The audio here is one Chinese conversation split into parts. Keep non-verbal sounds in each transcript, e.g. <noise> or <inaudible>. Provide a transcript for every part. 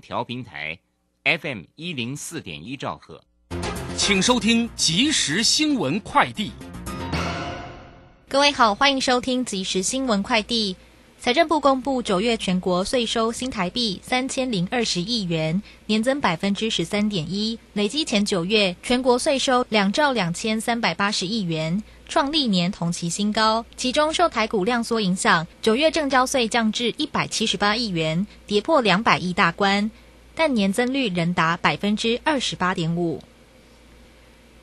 调频台 FM 一零四点一兆赫，请收听即时新闻快递。各位好，欢迎收听即时新闻快递。财政部公布九月全国税收新台币三千零二十亿元，年增百分之十三点一，累计前九月全国税收两兆两千三百八十亿元，创历年同期新高。其中受台股量缩影响，九月正交税降至一百七十八亿元，跌破两百亿大关，但年增率仍达百分之二十八点五。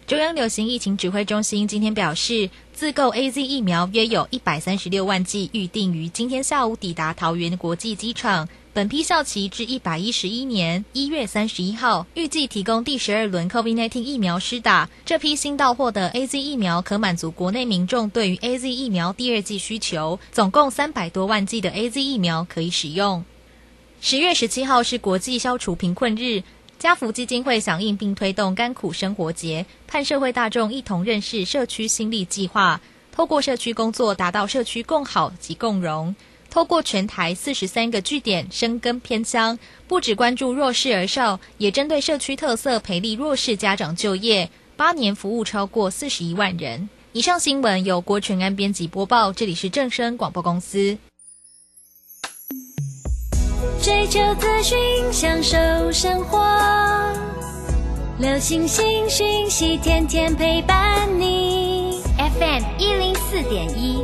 中央流行疫情指挥中心今天表示，自购 A Z 疫苗约有一百三十六万剂，预定于今天下午抵达桃园国际机场。本批效期至一百一十一年一月三十一号，预计提供第十二轮 COVID-19 疫苗施打。这批新到货的 A Z 疫苗可满足国内民众对于 A Z 疫苗第二剂需求，总共三百多万剂的 A Z 疫苗可以使用。十月十七号是国际消除贫困日。家福基金会响应并推动甘苦生活节，盼社会大众一同认识社区新力计划，透过社区工作达到社区共好及共荣。透过全台四十三个据点深耕偏乡，不只关注弱势儿少，也针对社区特色培力弱势家长就业。八年服务超过四十一万人。以上新闻由郭纯安编辑播报，这里是正声广播公司。追求资讯，享受生活。流星星讯息，天天陪伴你。FM 一零四点一，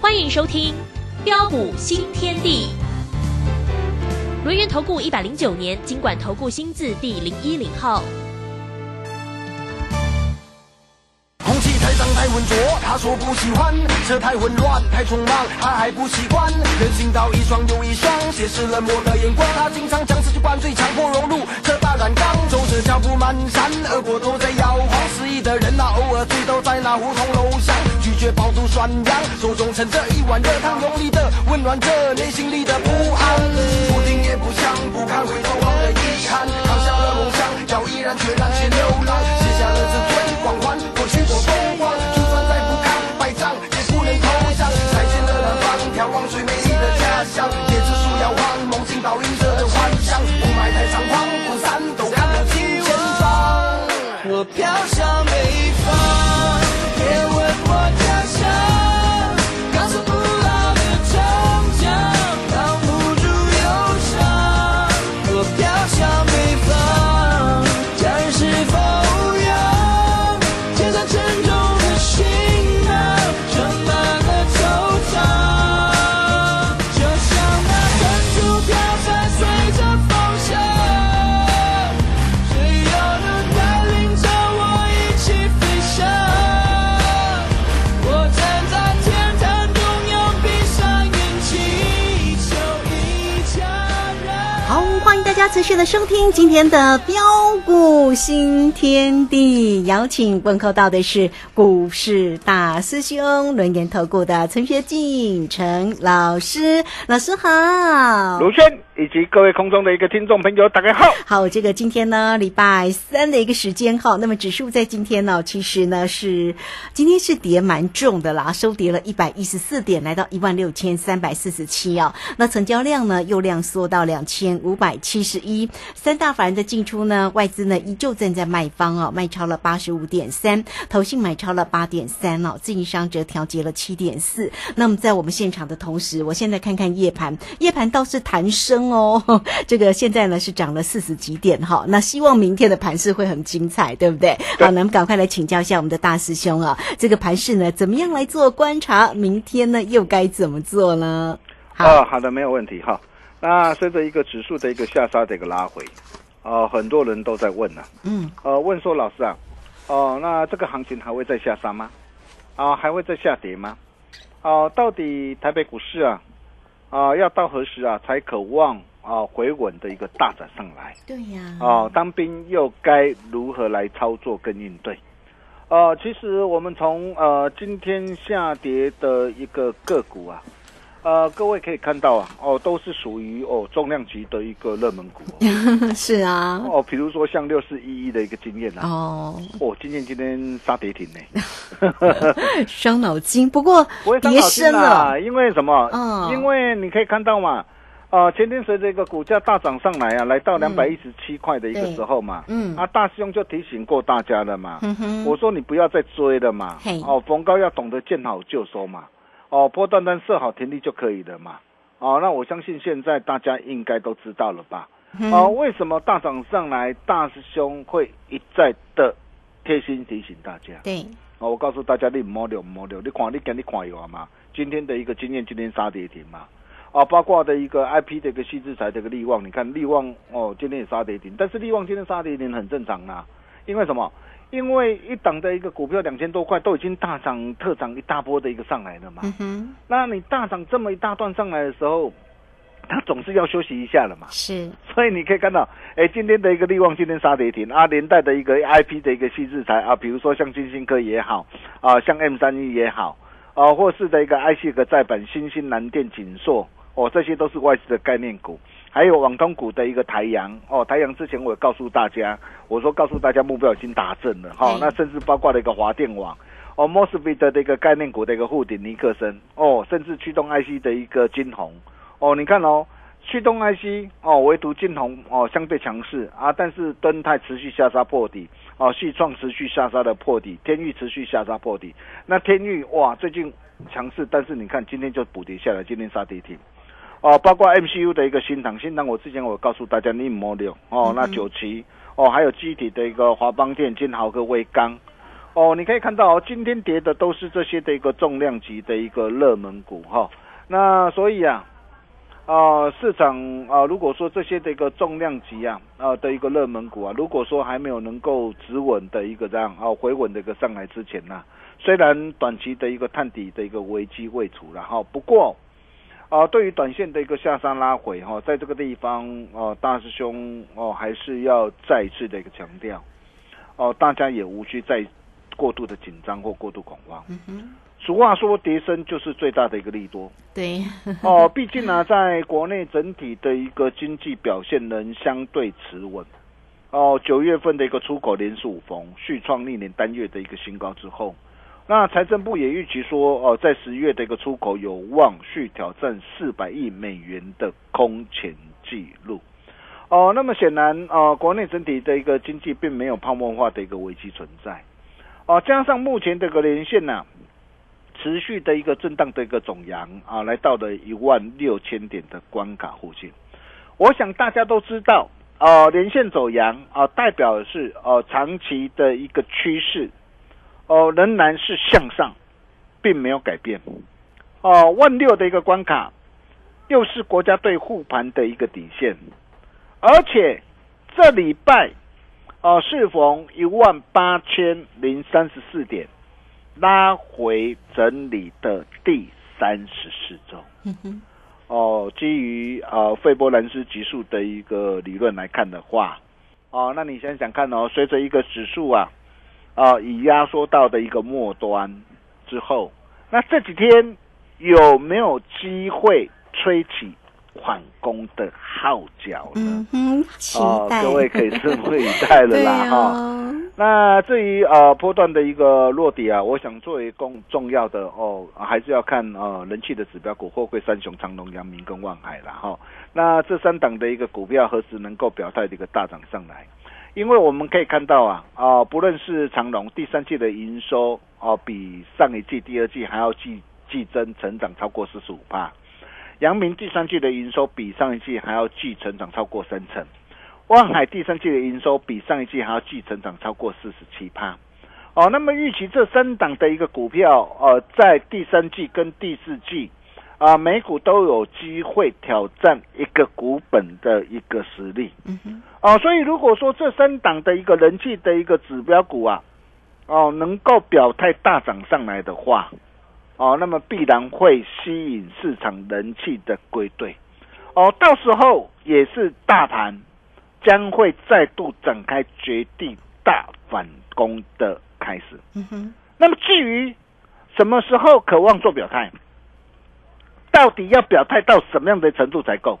欢迎收听《标股新天地》。轮源投顾一百零九年经管投顾新字第零一零号。空气太脏太浑浊，他说不喜欢；车太混乱，太匆忙，他还不习惯。人行道一双又一双，斜视冷漠的眼光。他经常将自己灌醉，强迫融入车大染缸，走着脚步蹒跚，耳朵都在摇晃。失意的人呐，偶尔醉倒在那胡同楼上，绝饱肚酸羊，手中盛着一碗热汤，用力的温暖着内心里的不安。不听也不想，不看回头望的遗憾，扛下了梦想，脚毅然决然去流浪，卸下了自尊光环，过去我风光，就算再不堪败仗，也不能投降。踩进了南方，眺望最美丽的家乡。收听今天的标股新天地，邀请问候到的是股市大师兄轮研投顾的陈学进陈老师，老师好，卢轩。以及各位空中的一个听众朋友，大家好。好，这个今天呢，礼拜三的一个时间哈，那么指数在今天呢，其实呢是今天是跌蛮重的啦，收跌了一百一十四点，来到一万六千三百四十七啊。那成交量呢又量缩到两千五百七十一。三大法人的进出呢，外资呢依旧站在卖方哦，卖超了八十五点三，投信买超了八点三哦，自营商则调节了七点四。那么在我们现场的同时，我现在看看夜盘，夜盘倒是弹升。哦，<laughs> 这个现在呢是涨了四十几点哈，那希望明天的盘势会很精彩，对不对？好，那么赶快来请教一下我们的大师兄啊，这个盘势呢怎么样来做观察？明天呢又该怎么做呢？啊，好的，没有问题哈。那随着一个指数的一个下杀的一个拉回，呃，很多人都在问呢、嗯，呃，问说老师啊，哦、那这个行情还会再下杀吗？啊、还会再下跌吗？啊、到底台北股市啊，啊、要到何时啊才渴望啊、回稳的一个大涨上来？对呀，哦，当兵又该如何来操作跟应对？呃，其实我们从呃今天下跌的一个个股啊，呃，各位可以看到啊，哦，都是属于哦重量级的一个热门股哦，<laughs> 是啊，哦比如说像六四一一的一个经验啊，哦，哦，今天今天杀跌停呢，<laughs> 伤脑筋，不过不会伤跌脑筋深了，啦，因为什么？嗯。因为你可以看到嘛，呃，前天随着一个股价大涨上来啊，来到两百一十七块的一个对时候嘛，嗯。啊，大师兄就提醒过大家了嘛，嗯哼，我说你不要再追了嘛，哦，逢高要懂得见好就收嘛，哦，波段单设好停利就可以了嘛，哦，那我相信现在大家应该都知道了吧？嗯哦，为什么大涨上来，大师兄会一再的贴心提醒大家？对，哦，我告诉大家，你摸六摸六，你看你跟你看有啊嘛？今天的一个经验，今天杀跌停嘛，啊，包括的一个 I P 的一个细制裁的一个利旺，你看利旺哦，今天也杀跌停，但是利旺今天杀跌停很正常啦，因为什么？因为一档的一个股票两千多块都已经大涨特涨一大波的一个上来了嘛，嗯哼，那你大涨这么一大段上来的时候，它总是要休息一下了嘛。是，所以你可以看到，哎，今天的一个利旺今天杀跌停啊，连带的一个 I P 的一个细制裁啊，比如说像金星科也好啊，像 M 三一也好啊，或是的一个 I C 的再版新兴蓝电锦硕哦，这些都是外资的概念股，还有网通股的一个台阳哦，台阳之前我也告诉大家，我说告诉大家目标已经达阵了哈、嗯那甚至包括了一个华电网。哦 m o s f e t 的一个概念股的一个护顶尼克森，哦，甚至驱动 IC 的一个金红，哦，你看哦，驱动 IC 哦，唯独金红哦相对强势啊，但是敦泰持续下杀破底，哦，细创持续下杀的破底，天域持续下杀破底。那天域哇最近强势，但是你看今天就补跌下来，今天杀跌停。哦，包括 MCU 的一个新塘，新塘我之前我告诉大家你摸六哦，那九旗哦，还有机体的一个华邦电、金豪跟威刚。哦，你可以看到哦，今天跌的都是这些的一个重量级的一个热门股哈、那所以啊，啊、市场啊、如果说这些的一个重量级啊啊、的一个热门股啊，如果说还没有能够止稳的一个这样啊、回稳的一个上来之前呢、虽然短期的一个探底的一个危机未除了哈，不过啊、对于短线的一个下山拉回哈、在这个地方哦、大师兄哦、还是要再一次的一个强调哦、大家也无需再过度的紧张或过度恐慌。嗯，俗话说，跌升就是最大的一个利多对，哦。毕竟呢，在国内整体的一个经济表现能相对持稳哦。九月份的一个出口连五峰，续创历年单月的一个新高之后，那财政部也预期说，哦，在十月的一个出口有望续挑战四百亿美元的空前纪录。哦，那么显然，呃，国内整体的一个经济并没有泡沫化的一个危机存在。哦，加上目前这个连线呢、持续的一个震荡的一个总阳啊，来到了一万六千点的关卡附近。我想大家都知道，呃，连线走阳啊，代表的是呃长期的一个趋势，哦、仍然是向上，并没有改变。哦、万六的一个关卡，又是国家队护盘的一个底线，而且这礼拜，哦，适逢一万八千零三十四点，拉回整理的第三十四周。嗯，哦，基于呃费波兰斯级数的一个理论来看的话，哦，那你想想看哦，随着一个指数啊，啊、已压缩到的一个末端之后，那这几天有没有机会吹起缓攻的号角呢？嗯哦，待，各位可以拭目以待了啦 <laughs> 哈。啊，那至于呃波段的一个落底啊，我想作为更重要的哦，还是要看呃人气的指标股，货柜三雄、长隆、阳明跟万海啦哈。那这三档的一个股票何时能够表态的一个大涨上来？因为我们可以看到啊啊、不论是长隆第三季的营收哦、比上一季、第二季还要季季增成长超过四十五帕。阳明第三季的营收比上一季还要季成长超过三成，万海第三季的营收比上一季还要季成长超过四十七趴。哦，那么预期这三档的一个股票，呃，在第三季跟第四季，啊、美股都有机会挑战一个股本的一个实力。嗯哼，哦，所以如果说这三档的一个人气的一个指标股啊，哦，能够表态大涨上来的话，哦，那么必然会吸引市场人气的归队。哦，到时候也是大盘将会再度展开绝地大反攻的开始。嗯哼，那么至于什么时候渴望做表态，到底要表态到什么样的程度才够？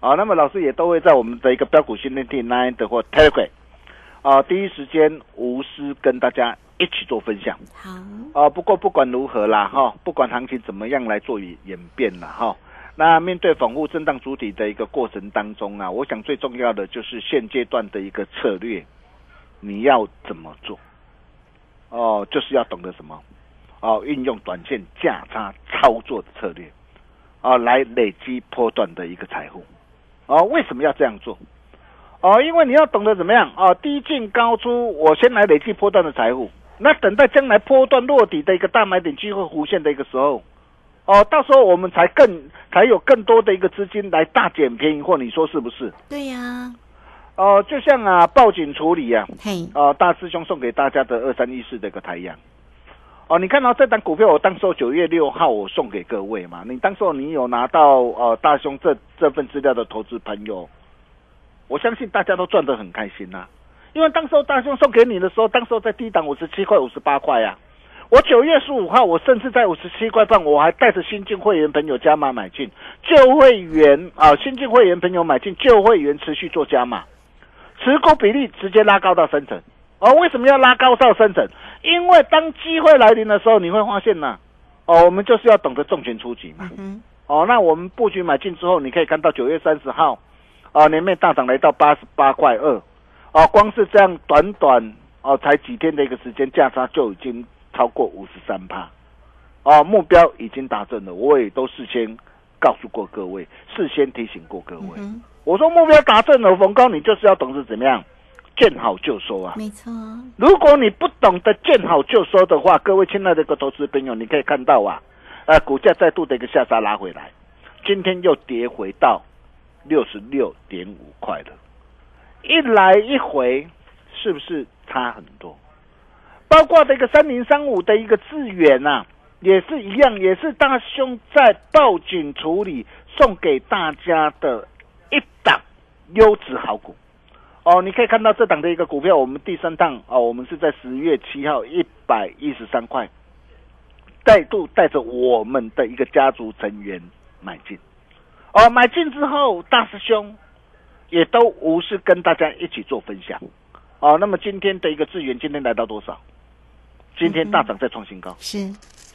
啊，那么老师也都会在我们的一个标股训练地 Nine 的或 Telegram 啊，第一时间无私跟大家一起做分享。好，啊，不过不管如何啦，哈，不管行情怎么样来做演演变啦，哈，那面对反复震荡主体的一个过程当中啊，我想最重要的就是现阶段的一个策略，你要怎么做？哦，就是要懂得什么？哦，运用短线价差操作的策略，啊，来累积波段的一个财富。哦，为什么要这样做？哦，因为你要懂得怎么样啊，低进高出，我先来累积波段的财富。那等待将来波段落底的一个大买点机会弧现的一个时候，哦，到时候我们才更才有更多的一个资金来大捡便宜货，你说是不是？对呀，哦，就像啊报警处理啊，嘿，哦，大师兄送给大家的二三一四的一个太阳。哦，你看到这档股票，我当时候九月六号我送给各位嘛，你当时候你有拿到呃大兄这这份资料的投资朋友，我相信大家都赚得很开心呐、因为当时候大兄送给你的时候，当时候在低档五十七块、五十八块呀。我九月十五号，我甚至在五十七块半，我还带着新进会员朋友加码买进，旧会员啊，新进会员朋友买进，旧会员持续做加码，持股比例直接拉高到三成。哦，为什么要拉高到三成？因为当机会来临的时候，你会发现呢、哦，我们就是要懂得重拳出击嘛。嗯哦，那我们布局买进之后，你可以看到九月三十号，啊，年面大涨来到八十八块二，哦，光是这样短短哦才几天的一个时间，价差就已经超过五十三趴，哦，目标已经达成了，我也都事先告诉过各位，事先提醒过各位，哼，我说目标达成了，逢高你就是要懂得怎么样见好就收啊。没错，如果你不懂得见好就收的话，各位亲爱的一个投资朋友，你可以看到啊，呃，股价再度的一个下杀拉回来，今天又跌回到六十六点五块了，一来一回，是不是差很多？包括这个三零三五的一个致远啊、也是一样，也是大兄在报警处理送给大家的一档优质好股。哦，你可以看到这档的一个股票，我们第三档哦，我们是在十月七号一百一十三块，再度带着我们的一个家族成员买进。哦，买进之后，大师兄也都无事跟大家一起做分享。哦，那么今天的一个资源，今天来到多少？今天大涨再创新高，是，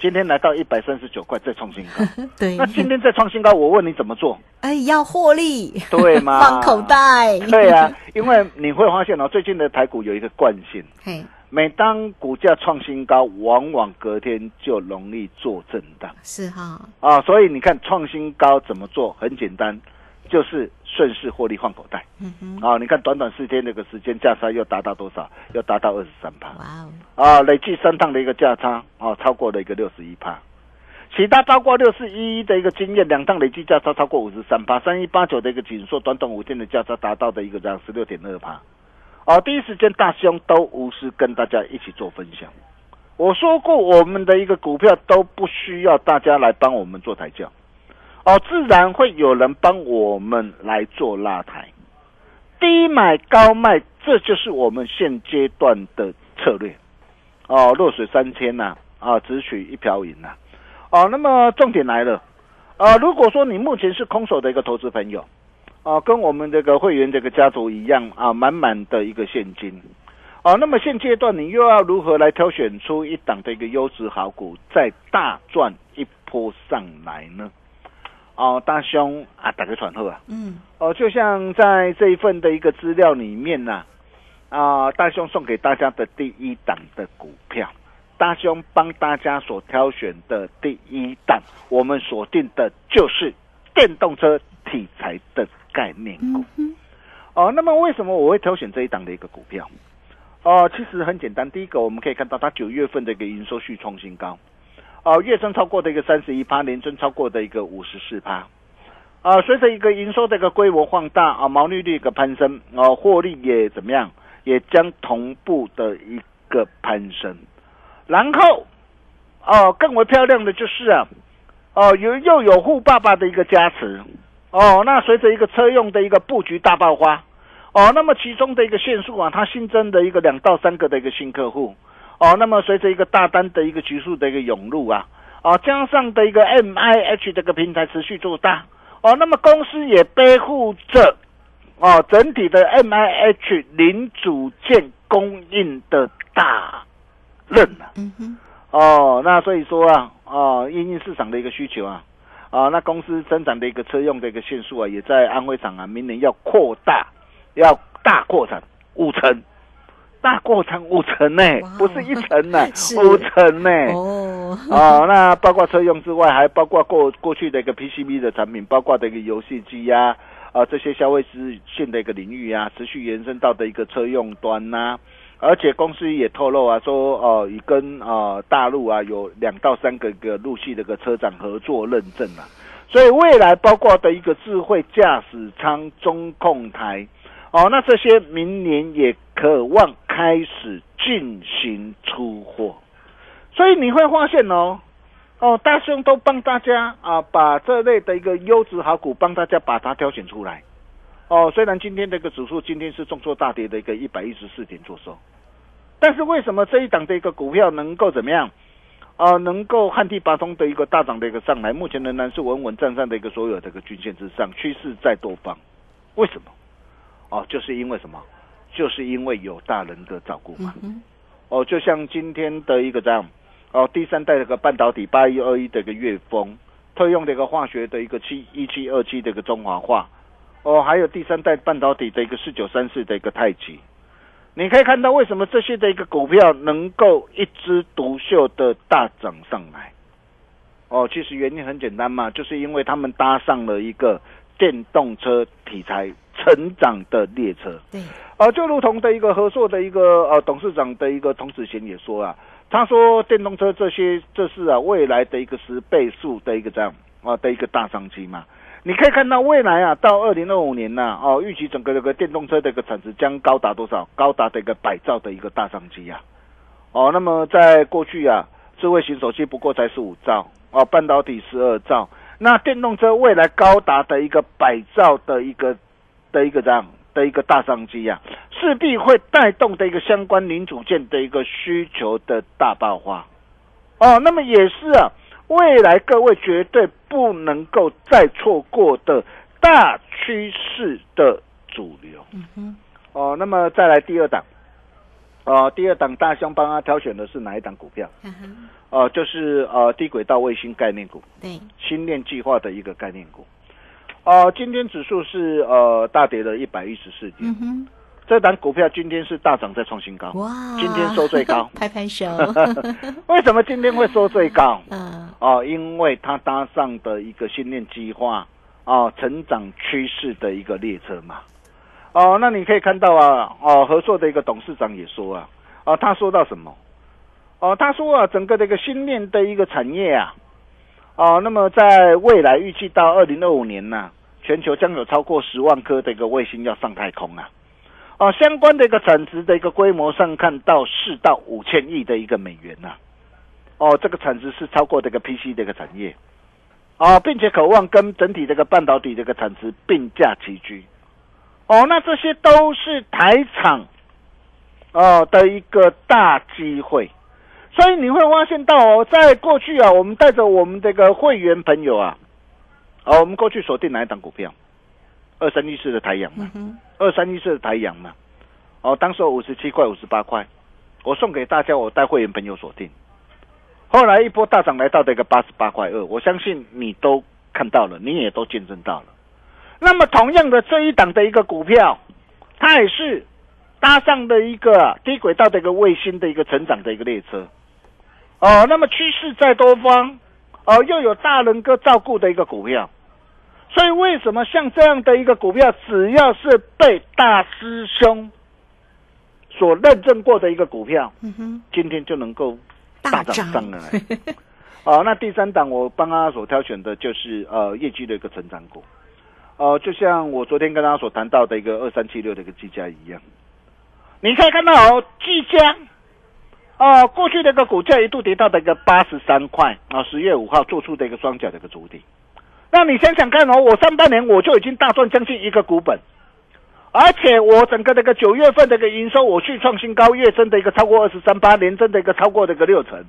今天来到一百三十九块再创新高。<laughs> 对那，今天再创新高，我问你怎么做？哎，要获利，对吗 <laughs> 放口袋，对啊，因为你会发现哦，最近的台股有一个惯性，嘿，每当股价创新高，往往隔天就容易做震荡是哈，啊。所以你看创新高怎么做？很简单，就是顺势获利换口袋嗯哼，啊。你看短短四天那个时间，价差又达到多少？又达到二十三趴哇哦，啊，累计三趟的一个价差啊，超过了一个六十一趴。其他超过六四一一的一个经验，两趟累计价差超过五十三趴，三一八九的一个紧缩，短短五天的价差达到的一个这样十六点二趴。哦，第一时间大兄都无私跟大家一起做分享。我说过，我们的一个股票都不需要大家来帮我们做抬轿，哦，自然会有人帮我们来做拉抬，低买高卖，这就是我们现阶段的策略。哦，弱水三千呐、啊，只取一瓢饮呐、哦，那么重点来了，啊，如果说你目前是空手的一个投资朋友，啊，跟我们这个会员这个家族一样啊，满满的一个现金，啊，那么现阶段你又要如何来挑选出一档的一个优质好股，再大赚一波上来呢？哦，大兄啊，打个传后啊，嗯，哦，就像在这一份的一个资料里面呐、啊，大兄送给大家的第一档的股票，大兄帮大家所挑选的第一档，我们锁定的就是电动车题材的概念股。哦，那么为什么我会挑选这一档的一个股票？哦，其实很简单，第一个我们可以看到它九月份的一个营收续创新高，哦，月增超过的一个三十一趴，年增超过的一个五十四趴。啊，随着一个营收的一个规模放大啊，毛利率一个攀升，啊，获利也怎么样，也将同步的一个攀升。然后，哦，更为漂亮的就是啊，哦，有又有富爸爸的一个加持，哦，那随着一个车用的一个布局大爆发，哦，那么其中的一个线数啊，它新增的一个两到三个的一个新客户，哦，那么随着一个大单的一个急速的一个涌入啊，哦，加上的一个 M I H 这个平台持续做大。哦，那么公司也背负着哦整体的 M I H 零组件供应的大任啊。哦，那所以说啊，哦，因应市场的一个需求啊，啊，那公司增长的一个车用的一个线数啊，也在安徽厂啊，明年要扩大，要大扩产五成。大过程五成呢，不是一层呢，<laughs> 五成呢。哦，啊，那包括车用之外，还包括过过去的一个 PCB 的产品，包括的一个游戏机呀，啊，这些消费资讯的一个领域啊，持续延伸到的一个车用端呐。而且公司也透露啊，说哦，已跟啊大陆啊有两到三个个陆续的一个车展合作认证了。所以未来包括的一个智慧驾驶舱、中控台。哦，那这些明年也渴望开始进行出货，所以你会发现哦，哦，大兄都帮大家啊，把这类的一个优质好股帮大家把它挑选出来。哦，虽然今天这个指数今天是重挫大跌的一个一百一十四点做收，但是为什么这一档的一个股票能够怎么样？啊，能够旱地拔葱的一个大涨的一个上来，目前仍然是稳稳站上的一个所有这个均线之上，趋势在多方，为什么？哦，就是因为什么？就是因为有大人的照顾嘛。哦，就像今天的一个这样，哦，第三代的个半导体八一二一的一个月峰，特用的一个化学的一个七一七二七的一个中华化，哦，还有第三代半导体的一个四九三四的一个太极，你可以看到为什么这些的一个股票能够一枝独秀的大涨上来。哦，其实原因很简单嘛，就是因为他们搭上了一个电动车题材。成长的列车，对，呃，就如同的一个合作的一个呃董事长的一个童子贤也说啊，他说电动车这些这是啊未来的一个十倍数的一个这样啊的一个大商机嘛。你可以看到未来啊到二零二五年呢哦预期整个这个电动车的一个产值将高达多少？高达的一个百兆的一个大商机啊。哦，那么在过去啊智慧型手机不过才十五兆哦，半导体十二兆，那电动车未来高达的一个百兆的一个。的一个这样的一个大商机啊，势必会带动的一个相关零组件的一个需求的大爆发哦。那么也是啊，未来各位绝对不能够再错过的大趋势的主流。嗯哼。哦，那么再来第二档，哦，第二档大兄帮他挑选的是哪一档股票？嗯哼。哦，就是呃低轨道卫星概念股，对，星链计划的一个概念股。哦，今天指数是呃大跌了一百一十四点。嗯哼，这档股票今天是大涨再创新高。哇，今天收最高，<laughs> 拍拍手。<laughs> 为什么今天会收最高？<laughs> 嗯，哦，因为它搭上的一个训练计划，哦，成长趋势的一个列车嘛。哦，那你可以看到啊，哦，合作的一个董事长也说啊，哦，他说到什么？哦，他说啊，整个这个新链的一个产业啊。哦，那么在未来预计到二零二五年呢，全球将有超过十万颗的一个卫星要上太空啊！哦，相关的一个产值的一个规模上看到四到五千亿的一个美元呐！哦，这个产值是超过这个 PC 的一个产业哦，并且渴望跟整体这个半导体这个产值并驾齐驱哦，那这些都是台厂哦的一个大机会。所以你会发现到哦，在过去啊，我们带着我们这个会员朋友啊，哦，我们过去锁定哪一档股票？二三一四的太阳嘛，二三一四的太阳嘛，哦，当时五十七块、五十八块，我送给大家，我带会员朋友锁定。后来一波大涨来到这个八十八块二，我相信你都看到了，你也都见证到了。那么同样的这一档的一个股票，它也是搭上的一个低轨道的一个卫星的一个成长的一个列车。哦，那么趋势在多方，哦，又有大人哥照顾的一个股票，所以为什么像这样的一个股票，只要是被大师兄所认证过的一个股票，嗯哼，今天就能够大大涨涨上来。<laughs> 哦，那第三档我帮大家所挑选的就是呃业绩的一个成长股，呃，就像我昨天跟大家所谈到的一个二三七六的一个技嘉一样，你可以看到哦，技嘉。哦，过去的一个股价一度跌到的一个八十三块啊，十月五号做出的一个双脚的一个主底。那你想想看哦，我上半年我就已经大赚将近一个股本，而且我整个这个九月份的一个营收我去创新高，月增的一个超过二十三八，年增的一个超过这个六成。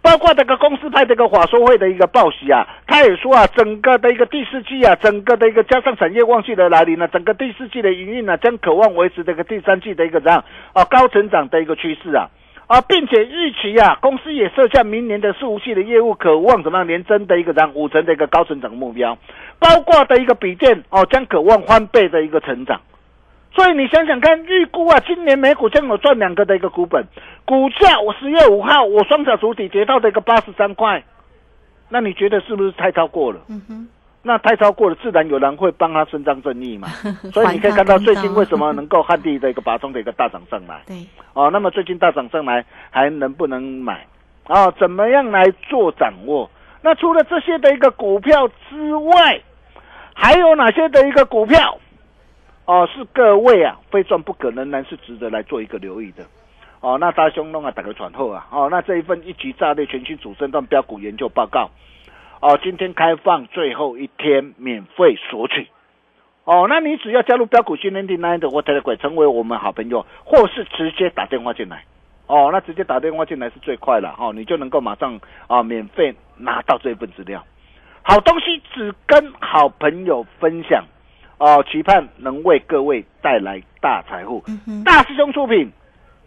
包括这个公司派这个法说会的一个报喜啊，他也说啊，整个的一个第四季啊，整个的一个加上产业旺季的来临呢、整个第四季的营运呢，将渴望维持这个第三季的一个这样啊高成长的一个趋势啊。啊，并且预期啊，公司也设下明年的伺服器的业务，渴望怎么样年增的一个这样五成的一个高成长目标，包括的一个比件哦，将渴望翻倍的一个成长。所以你想想看，预估啊，今年美股将有赚两个的一个股本，股价我十月五号我双脚主体跌到的一个八十三块，那你觉得是不是太超过了？嗯哼，那太超过了，自然有人会帮他伸张正义嘛。<laughs> 所以你可以看到最近为什么能够汉地的一个拔中的一个大涨上来。对，<laughs> 哦，那么最近大涨上来还能不能买？哦，怎么样来做掌握？那除了这些的一个股票之外，还有哪些的一个股票？哦，是各位啊，非赚不可，仍然是值得来做一个留意的。哦，那大兄弄啊，打个传后啊，哦，那这一份一级炸裂全新主升段标股研究报告，哦，今天开放最后一天免费索取。哦，那你只要加入标股训练营 Nine 的或 Telegram 成为我们好朋友，或是直接打电话进来。哦，那直接打电话进来是最快了，哦，你就能够马上啊免费拿到这份资料。好东西只跟好朋友分享，哦，期盼能为各位带来大财富。大师兄出品，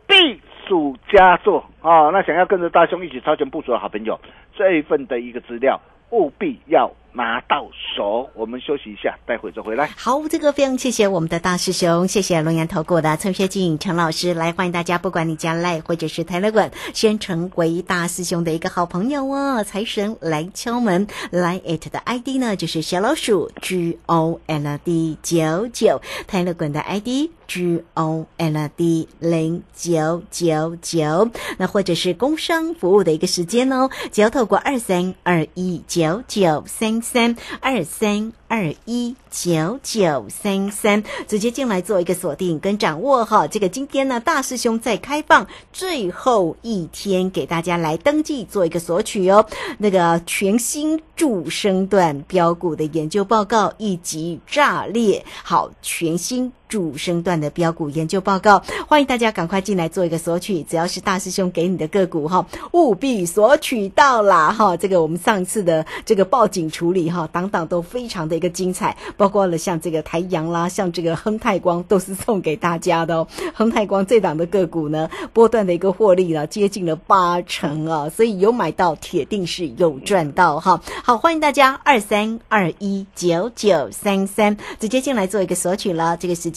必属佳作哦。那想要跟着大兄一起超前部署的好朋友，这一份的一个资料务必要拿到手。我们休息一下，待会再回来。好，这个非常谢谢我们的大师兄，谢谢龙岩投顾的陈学静陈老师来欢迎大家，不管你加赖或者是台乐馆，先成为大师兄的一个好朋友哦。财神来敲门，来 it 的 ID 呢就是小老鼠 G O L D 九九，台乐馆的 ID。G O L D 零九九九，那或者是工商服务的一个时间哦，只要透过二三二一九九三三二三二一九九三三直接进来做一个锁定跟掌握哈。这个今天呢，大师兄在开放最后一天给大家来登记做一个索取哦，那个全新助升段标股的研究报告以及炸裂好全新。主升段的标股研究报告，欢迎大家赶快进来做一个索取。只要是大师兄给你的个股哈，务必索取到啦哈。这个我们上次的这个报警处理哈，档档都非常的一个精彩，包括了像这个台阳啦，像这个亨泰光都是送给大家的哦。亨泰光这档的个股呢，波段的一个获利了接近了八成啊，所以有买到铁定是有赚到哈。好，欢迎大家二三二一九九三三直接进来做一个索取了，这个时间。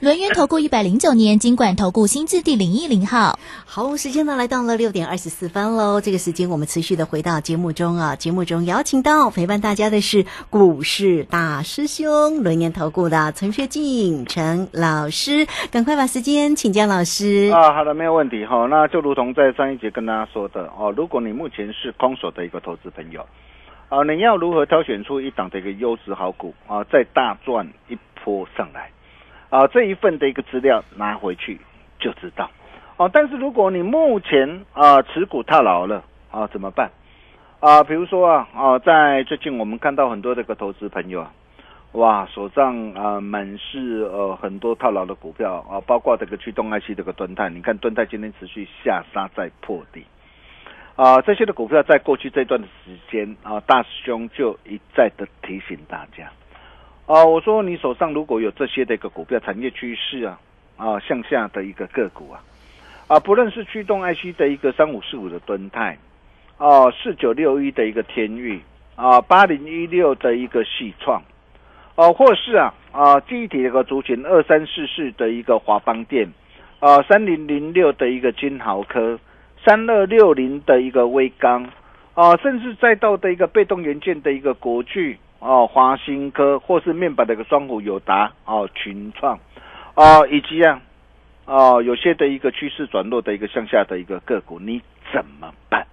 轮源投顾一百零九年金管投顾新字第零一零号。好，时间呢来到了六点二十四分喽。这个时间我们持续的回到节目中啊，节目中邀请到陪伴大家的是股市大师兄轮源投顾的陈学进陈老师，赶快把时间请教老师。啊，好的，没有问题哈。那就如同在上一节跟大家说的哦，如果你目前是空手的一个投资朋友，啊，你要如何挑选出一档的一个优质好股啊，再大赚一波上来？啊，这一份的一个资料拿回去就知道。哦，但是如果你目前啊持股套牢了啊，怎么办？啊，比如说啊啊，在最近我们看到很多这个投资朋友啊，哇，手上啊满是呃很多套牢的股票啊，包括这个驱动 IC 这个敦泰，你看敦泰今天持续下杀在破底。啊，这些的股票在过去这段的时间啊，大师兄就一再的提醒大家。啊，我说你手上如果有这些的一个股票，产业趋势啊，啊向下的一个个股啊，啊不论是驱动 IC 的一个三五四五的敦泰，哦四九六一的一个天域，啊八零一六的一个细创，哦或是啊啊记忆体的一个族群二三四四的一个华邦电，啊三零零六的一个金豪科，三二六零的一个微钢，啊甚至再到的一个被动元件的一个国巨。哦，华新科或是面板的一个双虎友达哦，群创哦，以及啊哦，有些的一个趋势转弱的一个向下的一个个股，你怎么办？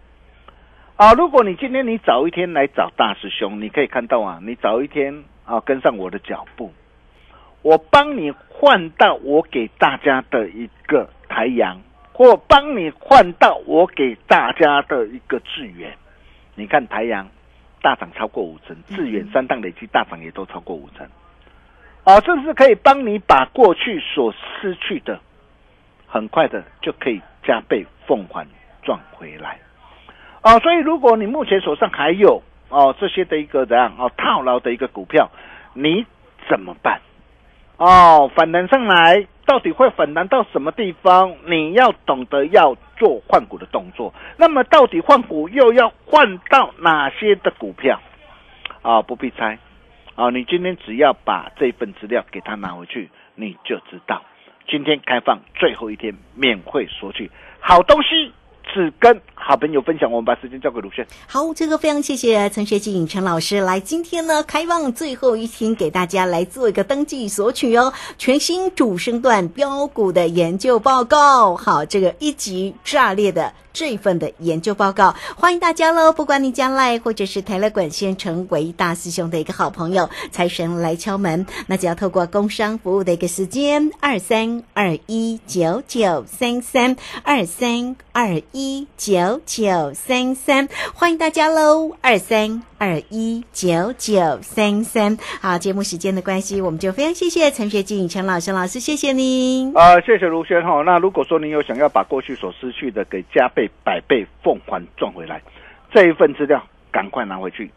啊，如果你今天你早一天来找大师兄，你可以看到啊，你早一天啊跟上我的脚步，我帮你换到我给大家的一个台阳，或帮你换到我给大家的一个智源，你看台阳。大涨超过五成，致远三档累计大涨也都超过五成，哦，这是可以帮你把过去所失去的，很快的就可以加倍奉还赚回来，哦，所以如果你目前手上还有哦这些的一个怎样哦套牢的一个股票，你怎么办？哦，反弹上来。到底会反弹到什么地方？你要懂得要做换股的动作。那么，到底换股又要换到哪些的股票？啊，不必猜。啊，你今天只要把这份资料给他拿回去，你就知道。今天开放最后一天，免费索取好东西。是跟好朋友分享，我们把时间交给鲁迅。好，这个非常谢谢陈学景陈老师来，今天呢开放最后一天给大家来做一个登记索取哦，全新主升段标股的研究报告。好，这个一级炸裂的。这一份的研究报告，欢迎大家喽！不管你将来或者是台乐管先成为大师兄的一个好朋友，财神来敲门，那只要透过工商服务的一个时间，二三二一九九三三二三二一九九三三，欢迎大家喽！二三。二一九九三三，好，节目时间的关系，我们就非常谢谢陈学静陈老师老师，谢谢您。啊，谢谢卢轩哈。那如果说您有想要把过去所失去的给加倍百倍奉还赚回来，这一份资料赶快拿回去，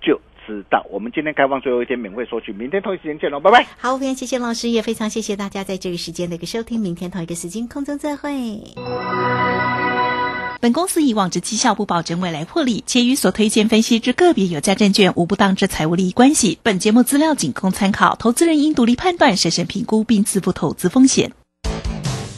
就知道。我们今天开放最后一天免费索取，明天同一时间见喽，拜拜。好，非常谢谢老师，也非常谢谢大家在这个时间的一个收听，明天同一个时间空中再会。本公司以往之绩效不保证未来获利，且与所推荐分析之个别有价证券无不当之财务利益关系。本节目资料仅供参考，投资人应独立判断、审慎评估并自负投资风险。